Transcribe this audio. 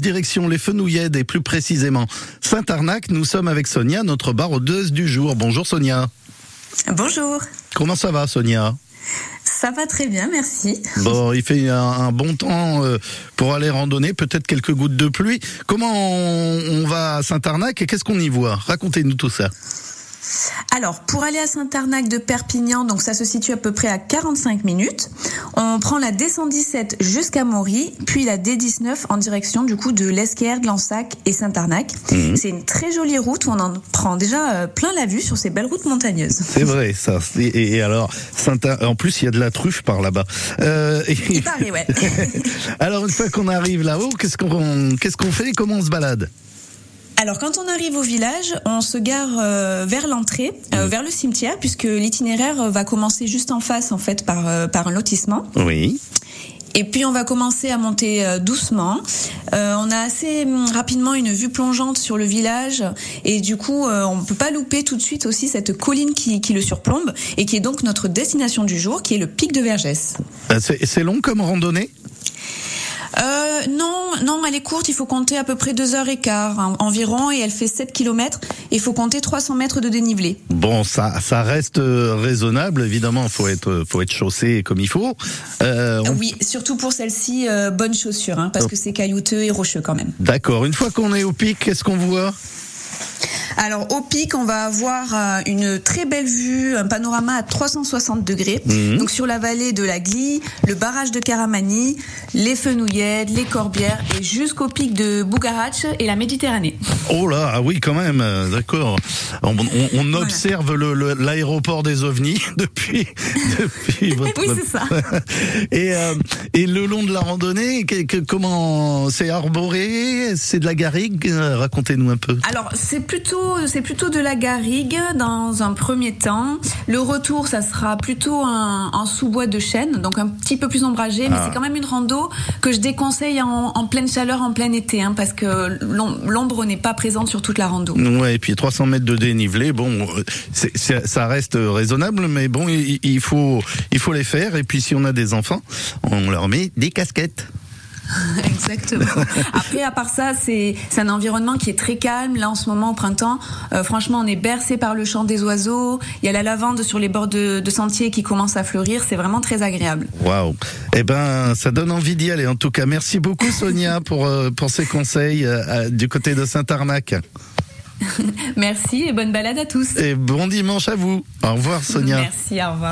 Direction les Fenouillèdes et plus précisément Saint-Arnac, nous sommes avec Sonia, notre barodeuse du jour. Bonjour Sonia. Bonjour. Comment ça va Sonia? Ça va très bien, merci. Bon, il fait un, un bon temps euh, pour aller randonner, peut-être quelques gouttes de pluie. Comment on, on va à Saint-Arnac et qu'est-ce qu'on y voit? Racontez-nous tout ça. Alors, pour aller à Saint-Arnac de Perpignan, donc ça se situe à peu près à 45 minutes. On prend la D117 jusqu'à Maury, puis la D19 en direction du coup de l'Esquerre, de Lansac et Saint-Arnac. Mhm. C'est une très jolie route où on en prend déjà euh, plein la vue sur ces belles routes montagneuses. C'est vrai ça. Et, et alors, Saint en plus il y a de la truffe par là-bas. Euh, Il paraît, ouais. alors une fois qu'on arrive là-haut, qu'est-ce qu'on qu'est-ce qu'on fait? Et Comment on se balade? Alors, quand on arrive au village, on se gare euh, vers l'entrée, euh, vers le cimetière, puisque l'itinéraire euh, va commencer juste en face, en fait, par, euh, par un lotissement. Oui. Et puis on va commencer à monter doucement. Euh, on a assez hum, rapidement une vue plongeante sur le village et du coup euh, on peut pas louper tout de suite aussi cette colline qui, qui le surplombe et qui est donc notre destination du jour, qui est le pic de Vergès. C'est c'est long comme randonnée? Euh, non, non, elle est courte. Il faut compter à peu près deux heures et quart en- environ et elle fait 7 kilomètres. Il faut compter 300 mètres de dénivelé. Bon, ça, ça reste euh, raisonnable. Évidemment, faut être, faut être chaussé comme il faut. Euh, on- Oui, surtout pour celle-ci, euh, bonne chaussure, hein, parce que c'est caillouteux et rocheux quand même. D'accord. Une fois qu'on est au pic, qu'est-ce qu'on voit? Alors au pic, on va avoir euh, une très belle vue, un panorama à 360 degrés. Mhm. Donc sur la vallée de la Glie, le barrage de Caramani, les Fenouillèdes, les Corbières et jusqu'au pic de Bougarach et la Méditerranée. Oh là, ah oui, quand même. euh, D'accord. On, on- on observe l'aéroport des ovnis depuis, depuis votre. Oui, c'est ça. Et, euh, et le long de la randonnée, que- que- comment c'est arboré, c'est de la garrigue? Racontez-nous un peu. Alors c'est plutôt c'est plutôt de la garrigue dans un premier temps. Le retour, ça sera plutôt un, un sous-bois de chêne, donc un petit peu plus ombragé, mais Ah. c'est quand même une rando que je déconseille en, en pleine chaleur, en plein été, hein, parce que l'om- l'ombre n'est pas présente sur toute la rando. Ouais, et puis 300 mètres de dénivelé, bon, euh, ça reste raisonnable, mais bon, il, il faut, il faut les faire. Et puis si on a des enfants, on leur met des casquettes. Exactement. Après, à part ça, c'est un environnement qui est très calme. Là, en ce moment, au printemps, euh, franchement, on est bercé par le chant des oiseaux. Il y a la lavande sur les bords de, de sentiers qui commence à fleurir. C'est vraiment très agréable. Waouh. Eh ben, ça donne envie d'y aller. En tout cas, merci beaucoup Sonia pour euh, pour ces conseils euh, du côté de Saint-Arnac. Merci et bonne balade à tous. Et bon dimanche à vous. Au revoir Sonia. Merci, au revoir.